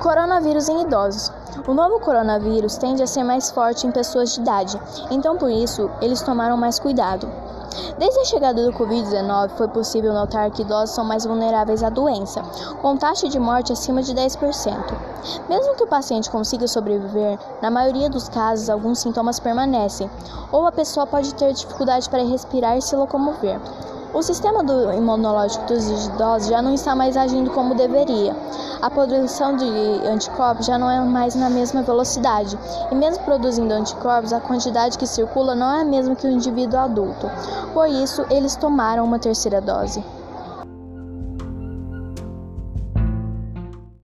Coronavírus em idosos. O novo coronavírus tende a ser mais forte em pessoas de idade, então por isso eles tomaram mais cuidado. Desde a chegada do Covid-19, foi possível notar que idosos são mais vulneráveis à doença, com taxa de morte acima de 10%. Mesmo que o paciente consiga sobreviver, na maioria dos casos alguns sintomas permanecem, ou a pessoa pode ter dificuldade para respirar e se locomover. O sistema do imunológico dos idosos já não está mais agindo como deveria. A produção de anticorpos já não é mais na mesma velocidade, e mesmo produzindo anticorpos, a quantidade que circula não é a mesma que o indivíduo adulto. Por isso, eles tomaram uma terceira dose.